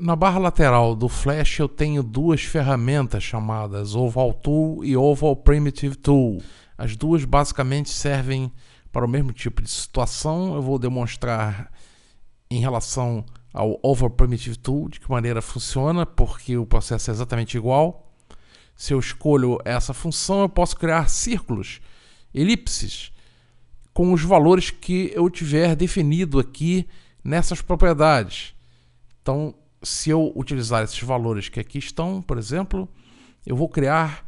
Na barra lateral do Flash eu tenho duas ferramentas chamadas Oval Tool e Oval Primitive Tool. As duas basicamente servem para o mesmo tipo de situação. Eu vou demonstrar em relação ao Oval Primitive Tool de que maneira funciona, porque o processo é exatamente igual. Se eu escolho essa função, eu posso criar círculos, elipses, com os valores que eu tiver definido aqui nessas propriedades. Então, se eu utilizar esses valores que aqui estão, por exemplo, eu vou criar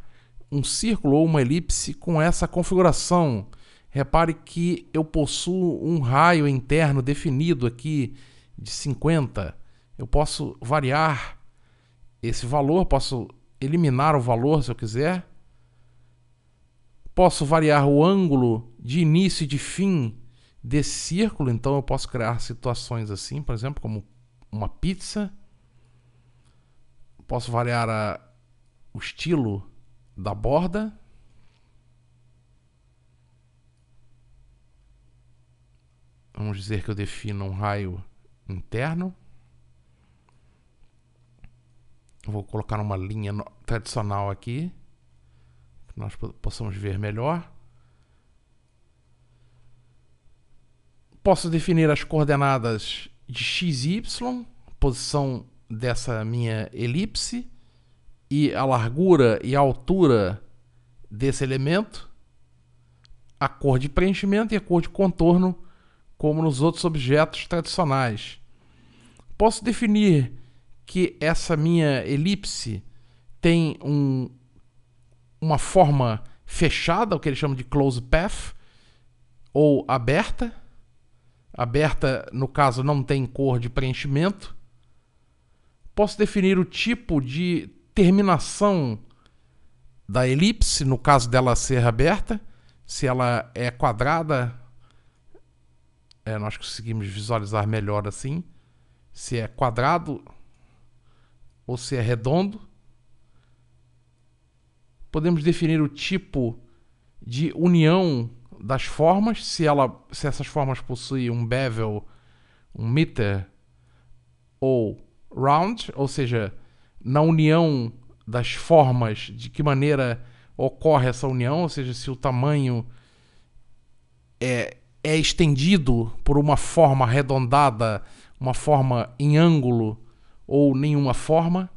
um círculo ou uma elipse com essa configuração. Repare que eu possuo um raio interno definido aqui de 50. Eu posso variar esse valor, posso eliminar o valor se eu quiser. Posso variar o ângulo de início e de fim desse círculo, então eu posso criar situações assim, por exemplo, como uma pizza. Posso variar a, o estilo da borda. Vamos dizer que eu defino um raio interno. Vou colocar uma linha tradicional aqui, que nós possamos ver melhor. Posso definir as coordenadas de x e y, posição dessa minha elipse e a largura e a altura desse elemento, a cor de preenchimento e a cor de contorno, como nos outros objetos tradicionais. Posso definir que essa minha elipse tem um, uma forma fechada, o que eles chamam de close path, ou aberta. Aberta, no caso, não tem cor de preenchimento. Posso definir o tipo de terminação da elipse, no caso dela ser aberta. Se ela é quadrada, é, nós conseguimos visualizar melhor assim. Se é quadrado, ou se é redondo. Podemos definir o tipo de união das formas, se, ela, se essas formas possuem um bevel, um meter ou round, ou seja, na união das formas, de que maneira ocorre essa união, ou seja, se o tamanho é, é estendido por uma forma arredondada, uma forma em ângulo ou nenhuma forma.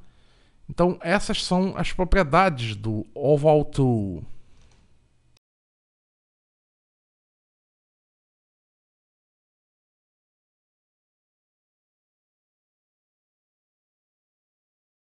Então, essas são as propriedades do Oval Tool.